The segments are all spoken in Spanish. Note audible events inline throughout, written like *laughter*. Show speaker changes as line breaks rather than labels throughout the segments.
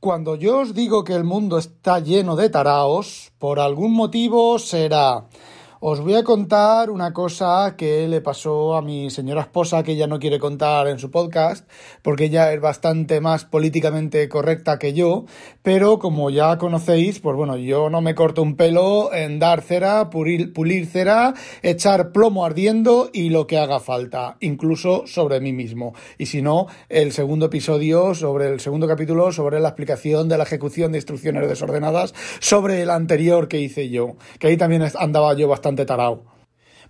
Cuando yo os digo que el mundo está lleno de taraos, por algún motivo será os voy a contar una cosa que le pasó a mi señora esposa que ella no quiere contar en su podcast porque ella es bastante más políticamente correcta que yo, pero como ya conocéis, pues bueno, yo no me corto un pelo en dar cera, pulir, pulir cera, echar plomo ardiendo y lo que haga falta, incluso sobre mí mismo. Y si no, el segundo episodio sobre el segundo capítulo sobre la explicación de la ejecución de instrucciones desordenadas sobre el anterior que hice yo, que ahí también andaba yo bastante tarao.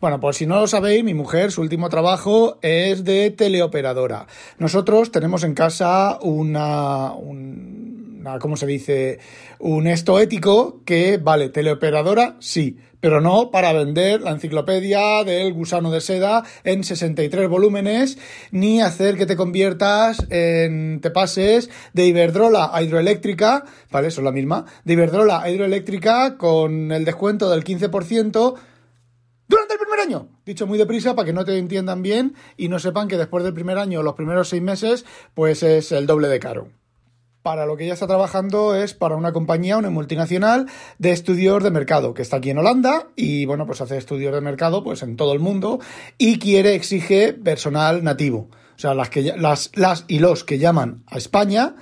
Bueno, por si no lo sabéis, mi mujer, su último trabajo es de teleoperadora. Nosotros tenemos en casa una, una ¿cómo se dice? Un esto ético que, vale, teleoperadora, sí, pero no para vender la enciclopedia del gusano de seda en 63 volúmenes, ni hacer que te conviertas en, te pases de Iberdrola a hidroeléctrica, vale, eso es la misma, de Iberdrola a hidroeléctrica con el descuento del 15%, durante el primer año. Dicho muy deprisa para que no te entiendan bien y no sepan que después del primer año, los primeros seis meses, pues es el doble de caro. Para lo que ella está trabajando es para una compañía, una multinacional de estudios de mercado, que está aquí en Holanda y bueno, pues hace estudios de mercado pues en todo el mundo y quiere, exige personal nativo. O sea, las, que, las, las y los que llaman a España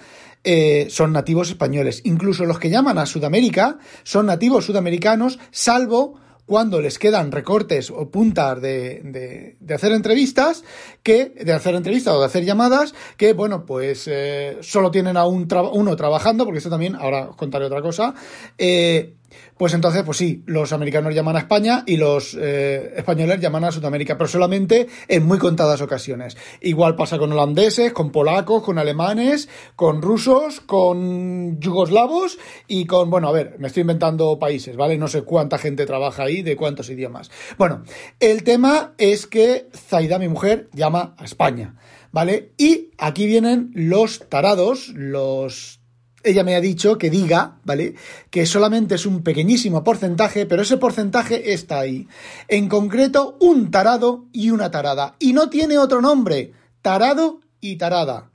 eh, son nativos españoles. Incluso los que llaman a Sudamérica son nativos sudamericanos, salvo cuando les quedan recortes o puntas de, de, hacer entrevistas, que, de hacer entrevistas o de hacer llamadas, que, bueno, pues eh, solo tienen a un uno trabajando, porque esto también, ahora os contaré otra cosa, eh, pues entonces, pues sí, los americanos llaman a España y los eh, españoles llaman a Sudamérica, pero solamente en muy contadas ocasiones. Igual pasa con holandeses, con polacos, con alemanes, con rusos, con yugoslavos y con, bueno, a ver, me estoy inventando países, ¿vale? No sé cuánta gente trabaja ahí, de cuántos idiomas. Bueno, el tema es que Zaida, mi mujer, llama a España, ¿vale? Y aquí vienen los tarados, los ella me ha dicho que diga, ¿vale? Que solamente es un pequeñísimo porcentaje, pero ese porcentaje está ahí. En concreto, un tarado y una tarada. Y no tiene otro nombre. Tarado y tarada.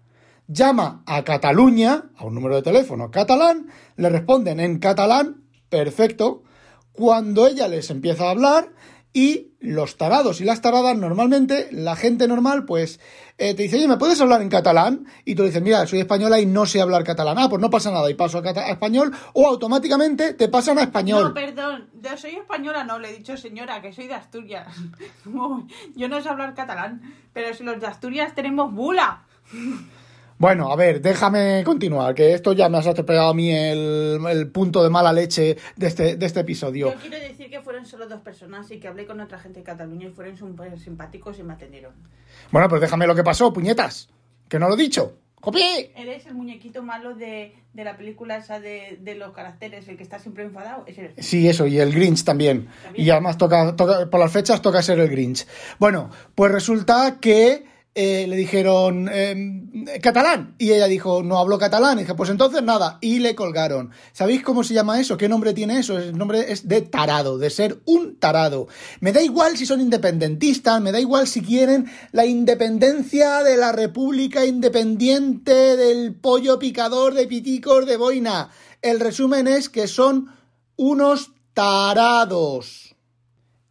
Llama a Cataluña, a un número de teléfono catalán, le responden en catalán, perfecto. Cuando ella les empieza a hablar, y los tarados y las taradas, normalmente, la gente normal, pues, eh, te dice, oye, ¿me puedes hablar en catalán? Y tú dices, mira, soy española y no sé hablar catalán. Ah, pues no pasa nada, y paso a, español, o automáticamente te pasan a español.
No, perdón, yo soy española, no, le he dicho señora, que soy de Asturias. *laughs* yo no sé hablar catalán, pero si los de Asturias tenemos bula. *laughs*
Bueno, a ver, déjame continuar, que esto ya me has atropellado a mí el, punto de mala leche de este, de este episodio.
Yo quiero decir que fueron solo dos personas y que hablé con otra gente de Cataluña y fueron súper simpáticos y me atendieron.
Bueno, pues déjame lo que pasó, puñetas, que no lo he dicho. ¡Copi!
Eres el muñequito malo de, la película esa de, los caracteres, el que está siempre enfadado.
Sí, eso, y el Grinch también. Y además toca, toca, por las fechas toca ser el Grinch. Bueno, pues resulta que eh, le dijeron em, catalán. Y ella dijo no hablo catalán y dije pues entonces nada y le colgaron. Sabéis cómo se llama eso qué nombre tiene eso el nombre es de tarado de ser un tarado. Me da igual si son independentistas me da igual si quieren la independencia de la república independiente del pollo picador de piticos de boina. El resumen es que son unos tarados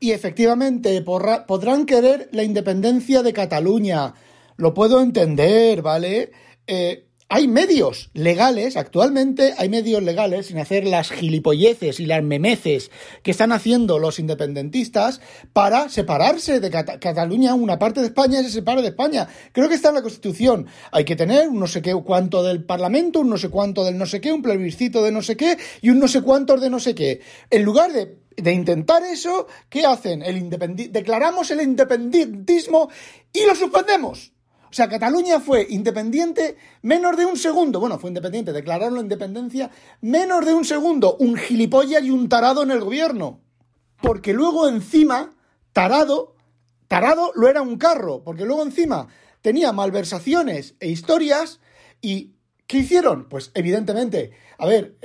y efectivamente podrán querer la independencia de Cataluña. Lo puedo entender, ¿vale? Eh, hay medios legales, actualmente hay medios legales, sin hacer las gilipolleces y las memeces que están haciendo los independentistas, para separarse de Cataluña, una parte de España se separe de España. Creo que está en la Constitución. Hay que tener un no sé qué cuánto del Parlamento, un no sé cuánto del no sé qué, un plebiscito de no sé qué y un no sé cuántos de no sé qué. En lugar de de intentar eso, ¿qué hacen? El declaramos el independentismo y lo suspendemos. O sea, Cataluña fue independiente menos de un segundo. Bueno, fue independiente, declararon la independencia menos de un segundo. Un gilipollas y un tarado en el gobierno. Porque luego encima, tarado, tarado lo era un carro. Porque luego encima tenía malversaciones e historias y ¿Qué hicieron? Pues evidentemente, a ver,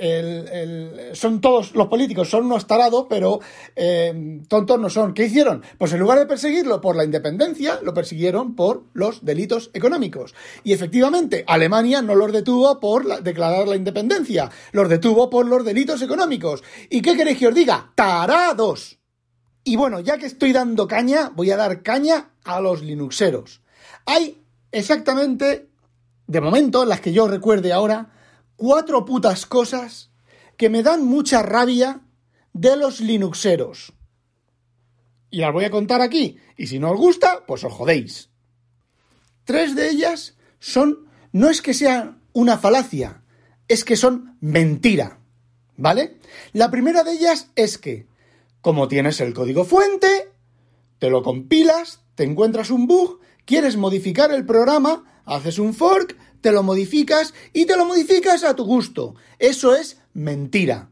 son todos los políticos, son unos tarados, pero eh, tontos no son. ¿Qué hicieron? Pues en lugar de perseguirlo por la independencia, lo persiguieron por los delitos económicos. Y efectivamente, Alemania no los detuvo por declarar la independencia, los detuvo por los delitos económicos. ¿Y qué queréis que os diga? ¡Tarados! Y bueno, ya que estoy dando caña, voy a dar caña a los Linuxeros. Hay exactamente de momento, las que yo recuerde ahora, cuatro putas cosas que me dan mucha rabia de los Linuxeros. Y las voy a contar aquí, y si no os gusta, pues os jodéis. Tres de ellas son, no es que sean una falacia, es que son mentira. ¿Vale? La primera de ellas es que, como tienes el código fuente, te lo compilas, te encuentras un bug, quieres modificar el programa, haces un fork, te lo modificas y te lo modificas a tu gusto. Eso es mentira.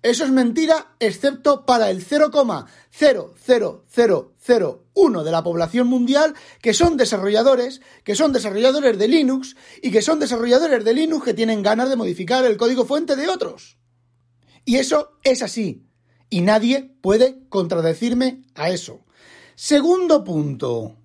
Eso es mentira excepto para el 0,00001 de la población mundial que son desarrolladores, que son desarrolladores de Linux y que son desarrolladores de Linux que tienen ganas de modificar el código fuente de otros. Y eso es así. Y nadie puede contradecirme a eso. Segundo punto.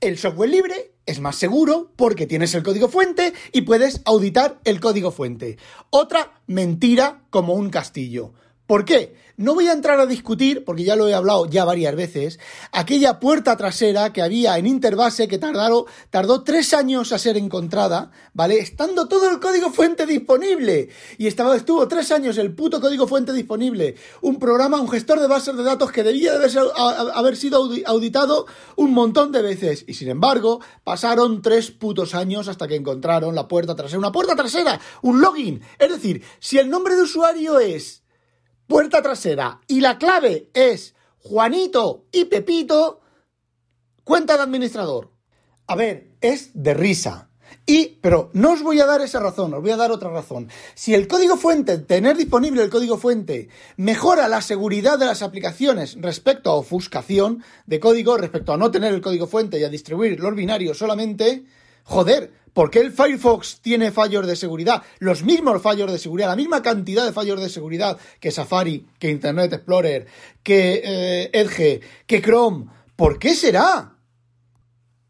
El software libre es más seguro porque tienes el código fuente y puedes auditar el código fuente. Otra mentira como un castillo. ¿Por qué? No voy a entrar a discutir, porque ya lo he hablado ya varias veces, aquella puerta trasera que había en Interbase que tardó tres años a ser encontrada, ¿vale? Estando todo el código fuente disponible. Y estaba, estuvo tres años el puto código fuente disponible. Un programa, un gestor de bases de datos que debía de haber sido auditado un montón de veces. Y sin embargo, pasaron tres putos años hasta que encontraron la puerta trasera. Una puerta trasera, un login. Es decir, si el nombre de usuario es puerta trasera y la clave es Juanito y Pepito, cuenta de administrador. A ver, es de risa. Y, pero no os voy a dar esa razón, os voy a dar otra razón. Si el código fuente, tener disponible el código fuente, mejora la seguridad de las aplicaciones respecto a ofuscación de código, respecto a no tener el código fuente y a distribuir los binarios solamente, joder, ¿Por qué el Firefox tiene fallos de seguridad? Los mismos fallos de seguridad, la misma cantidad de fallos de seguridad que Safari, que Internet Explorer, que eh, Edge, que Chrome. ¿Por qué será?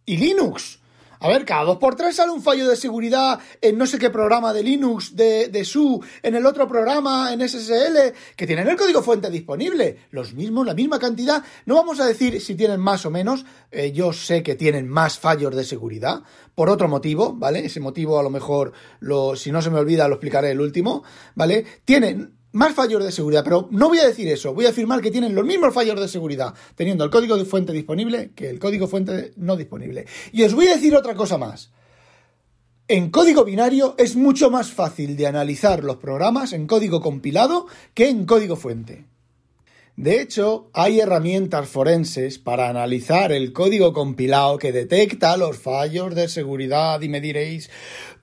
Y Linux. A ver, cada dos por tres sale un fallo de seguridad en no sé qué programa de Linux, de, de SU, en el otro programa, en SSL, que tienen el código fuente disponible. Los mismos, la misma cantidad. No vamos a decir si tienen más o menos. Eh, yo sé que tienen más fallos de seguridad. Por otro motivo, ¿vale? Ese motivo a lo mejor, lo, si no se me olvida, lo explicaré el último, ¿vale? Tienen más fallos de seguridad, pero no voy a decir eso, voy a afirmar que tienen los mismos fallos de seguridad, teniendo el código de fuente disponible que el código fuente no disponible. Y os voy a decir otra cosa más. En código binario es mucho más fácil de analizar los programas en código compilado que en código fuente. De hecho, hay herramientas forenses para analizar el código compilado que detecta los fallos de seguridad y me diréis,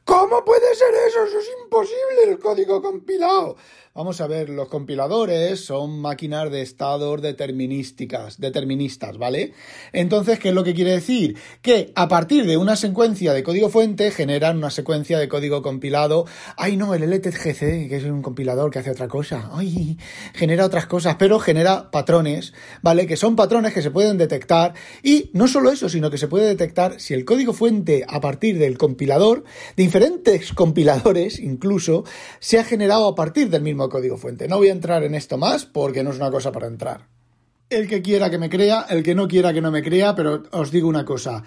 ¿cómo puede ser eso? Eso es imposible el código compilado. Vamos a ver, los compiladores son máquinas de estados determinísticas, deterministas, ¿vale? Entonces, ¿qué es lo que quiere decir? Que a partir de una secuencia de código fuente generan una secuencia de código compilado. Ay, no, el LTGC, que es un compilador que hace otra cosa. Ay, genera otras cosas, pero genera patrones, ¿vale? Que son patrones que se pueden detectar. Y no solo eso, sino que se puede detectar si el código fuente a partir del compilador, diferentes compiladores incluso, se ha generado a partir del mismo código fuente. No voy a entrar en esto más porque no es una cosa para entrar. El que quiera que me crea, el que no quiera que no me crea, pero os digo una cosa.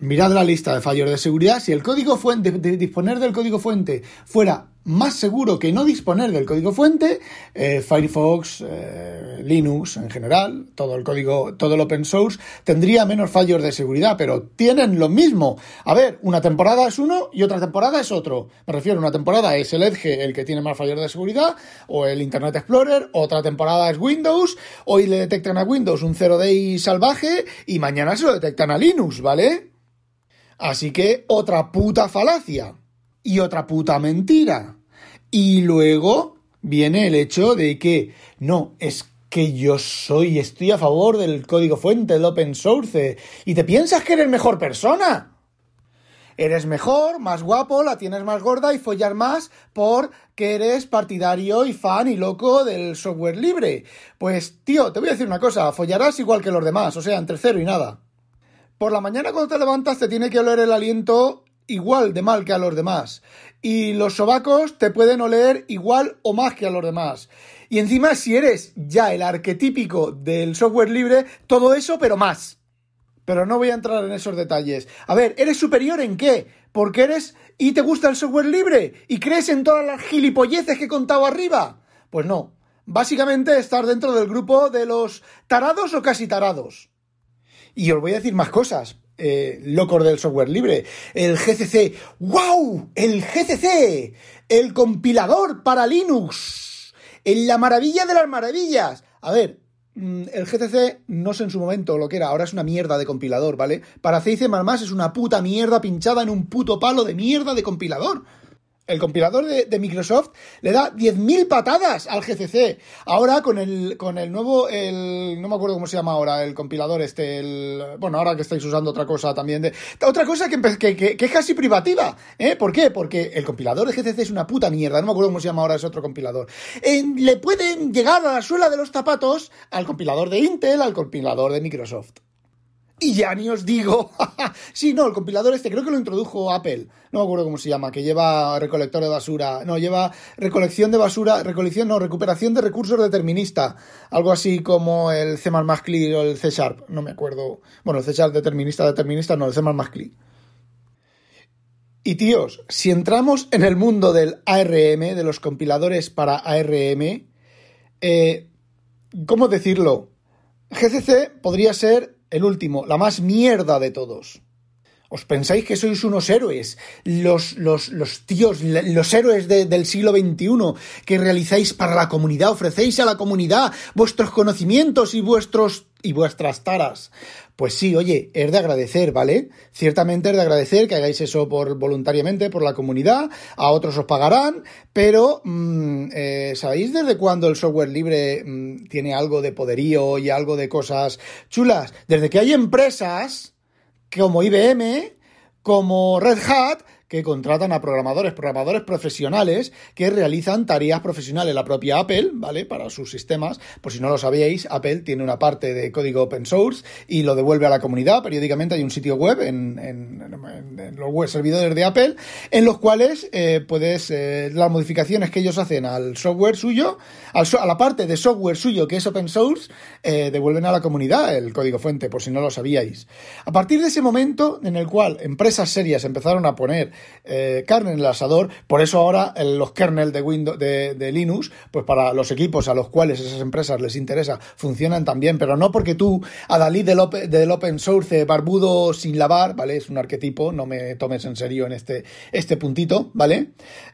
Mirad la lista de fallos de seguridad. Si el código fuente, de disponer del código fuente fuera más seguro que no disponer del código fuente, eh, Firefox, eh, Linux en general, todo el código, todo el open source, tendría menos fallos de seguridad, pero tienen lo mismo. A ver, una temporada es uno y otra temporada es otro. Me refiero, una temporada es el Edge el que tiene más fallos de seguridad, o el Internet Explorer, otra temporada es Windows, hoy le detectan a Windows un 0day salvaje y mañana se lo detectan a Linux, ¿vale? Así que otra puta falacia y otra puta mentira. Y luego viene el hecho de que no, es que yo soy, estoy a favor del código fuente, del open source, y te piensas que eres mejor persona. eres mejor, más guapo, la tienes más gorda y follar más porque eres partidario y fan y loco del software libre. Pues, tío, te voy a decir una cosa, follarás igual que los demás, o sea, entre cero y nada. Por la mañana cuando te levantas te tiene que oler el aliento igual de mal que a los demás. Y los sobacos te pueden oler igual o más que a los demás. Y encima, si eres ya el arquetípico del software libre, todo eso, pero más. Pero no voy a entrar en esos detalles. A ver, ¿eres superior en qué? Porque eres y te gusta el software libre y crees en todas las gilipolleces que he contado arriba. Pues no. Básicamente estar dentro del grupo de los tarados o casi tarados. Y os voy a decir más cosas. Eh, locos del software libre. El GCC. ¡Wow! El GCC. El compilador para Linux. En la maravilla de las maravillas. A ver, mm, el GCC no sé en su momento lo que era, ahora es una mierda de compilador, ¿vale? Para C y C++ es una puta mierda pinchada en un puto palo de mierda de compilador. El compilador de, Microsoft le da 10.000 patadas al GCC. Ahora con el, con el nuevo, el, no me acuerdo cómo se llama ahora, el compilador este, el, bueno, ahora que estáis usando otra cosa también de, otra cosa que, que, que, es casi privativa, ¿eh? ¿Por qué? Porque el compilador de GCC es una puta mierda, no me acuerdo cómo se llama ahora ese otro compilador. le pueden llegar a la suela de los zapatos al compilador de Intel, al compilador de Microsoft. Y ya ni os digo. *laughs* sí, no, el compilador este creo que lo introdujo Apple. No me acuerdo cómo se llama, que lleva recolector de basura. No, lleva recolección de basura, recolección, no, recuperación de recursos determinista. Algo así como el C CLI o el C Sharp. No me acuerdo. Bueno, el C Sharp determinista, determinista, no, el C CLI. Y tíos, si entramos en el mundo del ARM, de los compiladores para ARM, eh, ¿cómo decirlo? GCC podría ser el último, la más mierda de todos. ¿Os pensáis que sois unos héroes? Los, los, los tíos, los héroes del siglo XXI que realizáis para la comunidad, ofrecéis a la comunidad vuestros conocimientos y vuestros y vuestras taras. Pues sí, oye, es de agradecer, ¿vale? Ciertamente es de agradecer que hagáis eso por voluntariamente por la comunidad, a otros os pagarán, pero mm, eh, ¿sabéis desde cuándo el software libre mm, tiene algo de poderío y algo de cosas chulas? Desde que hay empresas como IBM, como Red Hat, que contratan a programadores, programadores profesionales que realizan tareas profesionales. La propia Apple, ¿vale? Para sus sistemas, por si no lo sabíais, Apple tiene una parte de código open source y lo devuelve a la comunidad. Periódicamente hay un sitio web en, los web servidores de Apple en los cuales eh, puedes, eh, las modificaciones que ellos hacen al software suyo, a la parte de software suyo que es open source, eh, devuelven a la comunidad el código fuente, por si no lo sabíais. A partir de ese momento en el cual empresas serias empezaron a poner eh, carne en el asador. Por eso ahora los kernels de, Windows, de, Linux, pues para los equipos a los cuales esas empresas les interesa, funcionan también, pero no porque tú, a Dalí del, del open source barbudo sin lavar, ¿vale? Es un arquetipo, no me tomes en serio en este, este puntito, ¿vale?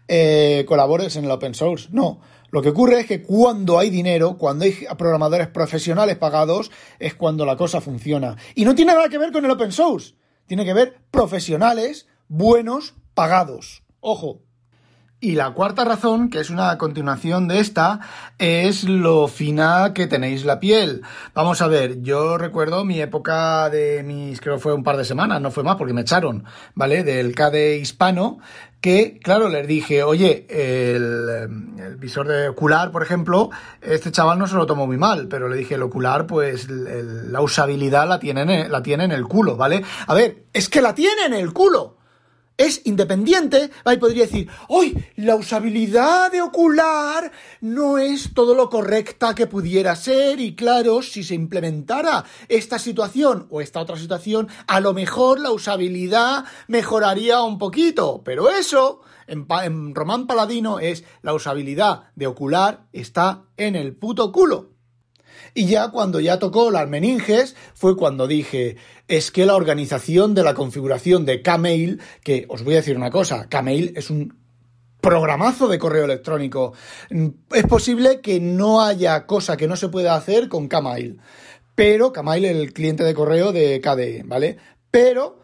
Eh, colabores en el open source. No. Lo que ocurre es que cuando hay dinero, cuando hay programadores profesionales pagados, es cuando la cosa funciona. Y no tiene nada que ver con el open source. Tiene que ver profesionales buenos pagados. Ojo. Y la cuarta razón, que es una continuación de esta, es lo fina que tenéis la piel. Vamos a ver, yo recuerdo mi época de mis, creo que fue un par de semanas, no fue más porque me echaron, ¿vale? Del CADE hispano, que, claro, les dije, oye, el, visor de ocular, por ejemplo, este chaval no se lo tomó muy mal, pero le dije, el ocular, pues la usabilidad la tiene, la tiene en el culo, ¿vale? A ver, es que la tiene en el culo es independiente, y podría decir, hoy la usabilidad de ocular no es todo lo correcta que pudiera ser y claro, si se implementara esta situación o esta otra situación, a lo mejor la usabilidad mejoraría un poquito, pero eso en, en Román Paladino es la usabilidad de ocular está en el puto culo. Y ya cuando ya tocó las meninges fue cuando dije, es que la organización de la configuración de Kmail, que os voy a decir una cosa, Kmail es un programazo de correo electrónico. Es posible que no haya cosa que no se pueda hacer con Kmail. Pero Kmail es el cliente de correo de KDE, ¿vale? Pero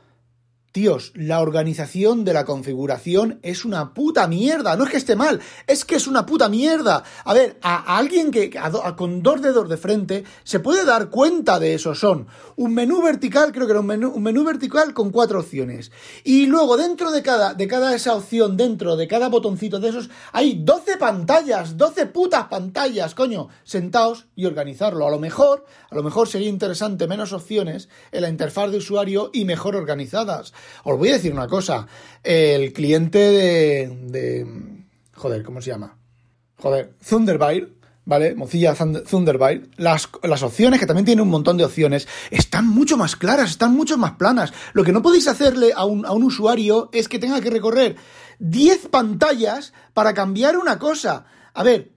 Tíos, la organización de la configuración es una puta mierda. No es que esté mal, es que es una puta mierda. A ver, a, alguien que con dos dedos de frente se puede dar cuenta de eso. Son un menú vertical, creo que era un menú, vertical con cuatro opciones. Y luego dentro de cada, de cada esa opción, dentro de cada botoncito de esos, hay 12 pantallas, 12 putas pantallas, coño. Sentaos y organizarlo. A lo mejor, a lo mejor sería interesante menos opciones en la interfaz de usuario y mejor organizadas. Os voy a decir una cosa. El cliente de. joder, ¿cómo se llama? Joder, Thunderbird. ¿Vale? Mozilla Thunderbird, las, las opciones, que también tiene un montón de opciones, están mucho más claras, están mucho más planas. Lo que no podéis hacerle a un, a un usuario es que tenga que recorrer 10 pantallas para cambiar una cosa. A ver,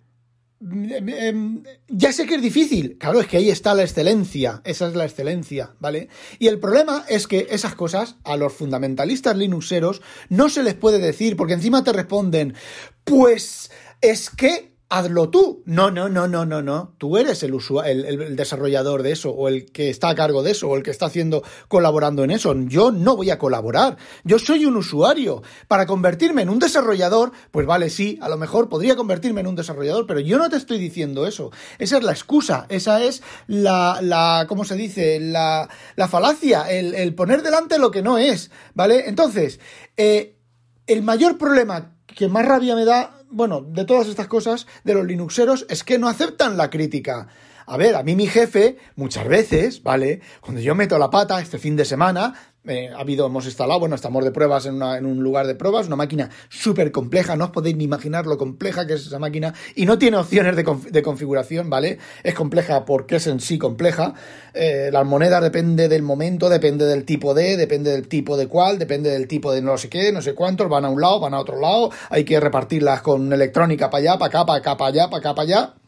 ya sé que es difícil. Claro, es que ahí está la excelencia. Esa es la excelencia, ¿vale? Y el problema es que esas cosas a los fundamentalistas linuxeros no se les puede decir, porque encima te responden, pues es que hazlo tú. No, no, no, no, no, no. Tú eres el, el, el, desarrollador de eso, o el que está a cargo de eso, o el que está haciendo, colaborando en eso. Yo no voy a colaborar. Yo soy un usuario. Para convertirme en un desarrollador, pues vale, sí, a lo mejor podría convertirme en un desarrollador, pero yo no te estoy diciendo eso. Esa es la excusa, esa es la, la ¿cómo se dice? La, la falacia, el, poner delante lo que no es, ¿vale? Entonces, eh, el mayor problema que más rabia me da bueno, de todas estas cosas, de los Linuxeros, es que no aceptan la crítica. A ver, a mí mi jefe, muchas veces, ¿vale? Cuando yo meto la pata este fin de semana, eh, ha habido, hemos instalado, bueno, estamos de pruebas en, en un lugar de pruebas, una máquina súper compleja, no os podéis ni imaginar lo compleja que es esa máquina, y no tiene opciones de, de configuración, ¿vale? Es compleja porque es en sí compleja. Eh, las monedas depende del momento, depende del tipo de, depende del tipo de cuál, depende del tipo de no sé qué, no sé cuántos, van a un lado, van a otro lado, hay que repartirlas con electrónica para allá, para acá, para acá, para allá, para acá, para allá.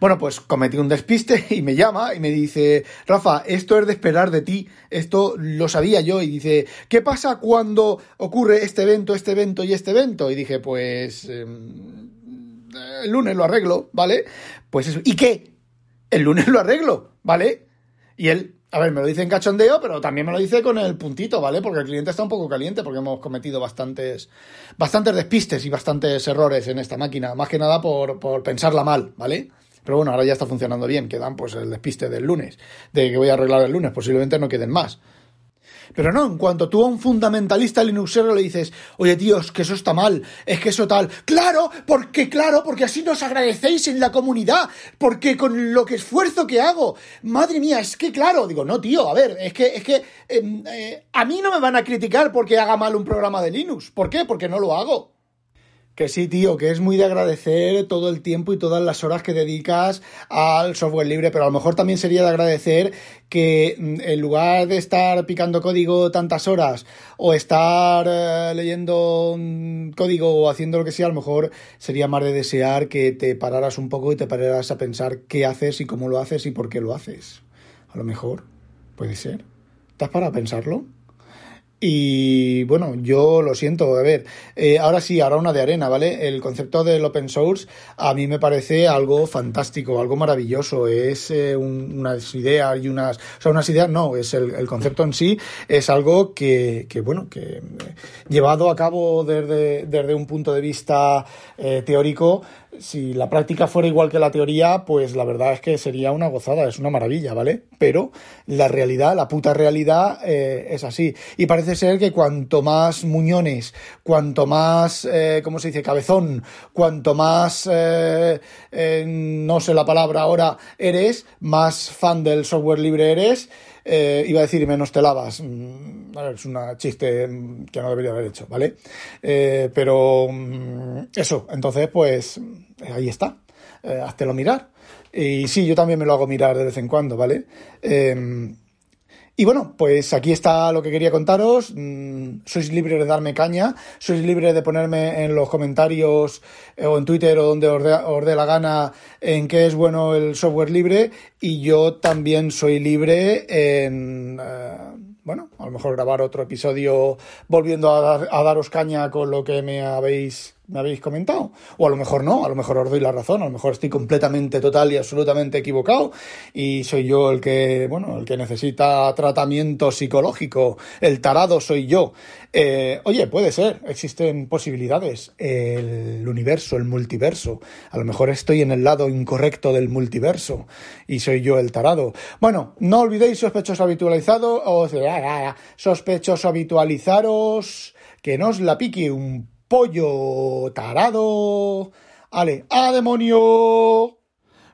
Bueno, pues cometí un despiste y me llama y me dice, Rafa, esto es de esperar de ti, esto lo sabía yo y dice, ¿qué pasa cuando ocurre este evento, este evento y este evento? Y dije, pues em, el lunes lo arreglo, ¿vale? Pues eso, ¿y qué? El lunes lo arreglo, ¿vale? Y él, a ver, me lo dice en cachondeo, pero también me lo dice con el puntito, ¿vale? Porque el cliente está un poco caliente porque hemos cometido bastantes, bastantes despistes y bastantes errores en esta máquina, más que nada por, por pensarla mal, ¿vale? Pero bueno, ahora ya está funcionando bien, quedan pues el despiste del lunes, de que voy a arreglar el lunes, posiblemente no queden más. Pero no, en cuanto tú a un fundamentalista linuxero le dices, oye tíos, que eso está mal, es que eso tal. Claro, porque claro, porque así nos agradecéis en la comunidad, porque con lo que esfuerzo que hago, madre mía, es que claro, digo, no tío, a ver, es que, es que em, eh, a mí no me van a criticar porque haga mal un programa de Linux. ¿Por qué? Porque no lo hago. Que sí, tío, que es muy de agradecer todo el tiempo y todas las horas que dedicas al software libre, pero a lo mejor también sería de agradecer que mm, en lugar de estar picando código tantas horas o estar eh, leyendo código o haciendo lo que sea, a lo mejor sería más de desear que te pararas un poco y te pararas a pensar qué haces y cómo lo haces y por qué lo haces. A lo mejor, puede ser. ¿Te has parado a pensarlo? Y bueno, yo lo siento, a ver, eh, ahora sí, ahora una de arena, ¿vale? El concepto del open source a mí me parece algo fantástico, algo maravilloso. Es eh, unas ideas y unas. O sea, unas ideas no, es el, concepto en sí, es algo que, que, bueno, que llevado a cabo desde, desde un punto de vista eh, teórico, si la práctica fuera igual que la teoría, pues la verdad es que sería una gozada, es una maravilla, ¿vale? Pero la realidad, la puta realidad eh, es así. Y parece ser que cuanto más muñones, cuanto más, eh, ¿cómo se dice?, cabezón, cuanto más, eh, no sé la palabra ahora, eres, más fan del software libre eres, eh, iba a decir menos te lavas. Mm, es un chiste que no debería haber hecho, ¿vale? Eh, pero mm, eso, entonces, pues ahí está. Eh, háztelo mirar. Y sí, yo también me lo hago mirar de vez en cuando, ¿vale? Y bueno, pues aquí está lo que quería contaros. Mm, sois libres de darme caña, sois libres de ponerme en los comentarios eh, o en Twitter o donde os dé, la gana en qué es bueno el software libre. Y yo también soy libre en, eh, bueno, a lo mejor grabar otro episodio volviendo a, a daros caña con lo que me habéis me habéis comentado. O a lo mejor no, a lo mejor os doy la razón, a lo mejor estoy completamente, total y absolutamente equivocado y soy yo el que, bueno, el que necesita tratamiento psicológico, el tarado soy yo. Eh, oye, puede ser, existen posibilidades. El universo, el multiverso. A lo mejor estoy en el lado incorrecto del multiverso y soy yo el tarado. Bueno, no olvidéis sospechoso habitualizado o *laughs* sospechoso habitualizaros que no os la pique un pollo tarado. Ale, ¡ah, demonio!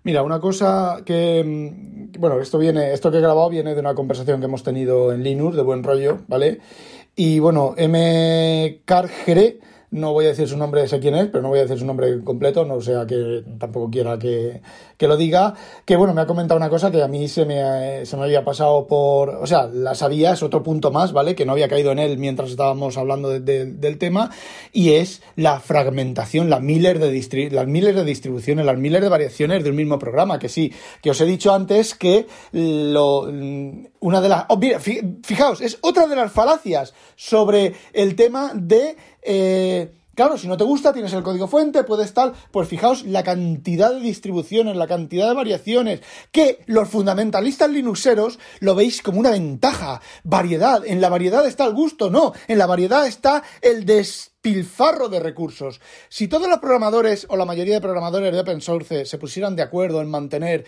Mira, una cosa que. Mm, bueno, esto viene. Esto que he grabado viene de una conversación que hemos tenido en Linux, de buen rollo, ¿vale? Y bueno, M. Cargere no voy a decir su nombre, sé quién es, pero no voy a decir su nombre completo, no sea que tampoco quiera que, lo diga. Que bueno, me ha comentado una cosa que a mí se me, se me había pasado por. O sea, la sabía, es otro punto más, ¿vale? Que no había caído en él mientras estábamos hablando del tema, y es la fragmentación, la Miller de, las Miller de distribuciones, las Miller de variaciones del mismo programa. Que sí, que os he dicho antes que lo, una de las. Oh, fijaos, es otra de las falacias sobre el tema de eh, claro, si no te gusta, tienes el código fuente, puedes tal. Pues fijaos la cantidad de distribuciones, la cantidad de variaciones, que los fundamentalistas linuxeros lo veis como una ventaja. Variedad. En la variedad está el gusto, no. En la variedad está el despilfarro de recursos. Si todos los programadores o la mayoría de programadores de open source se pusieran de acuerdo en mantener,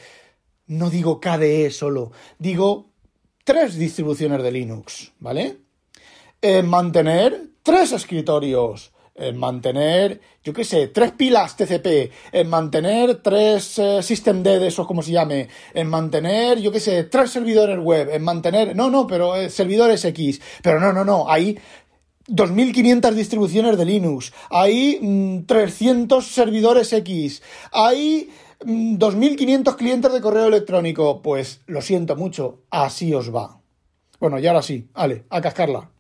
no digo KDE solo, digo tres distribuciones de Linux, ¿vale? En mantener tres escritorios, en mantener, yo qué sé, tres pilas TCP, en mantener tres eh, System D de como se llame, en mantener, yo qué sé, tres servidores web, en mantener, no, no, pero eh, servidores X, pero no, no, no, hay 2.500 distribuciones de Linux, hay 300 mm, servidores X, hay 2.500 mm, clientes de correo electrónico, pues lo siento mucho, así os va. Bueno, y ahora sí, vale, a cascarla.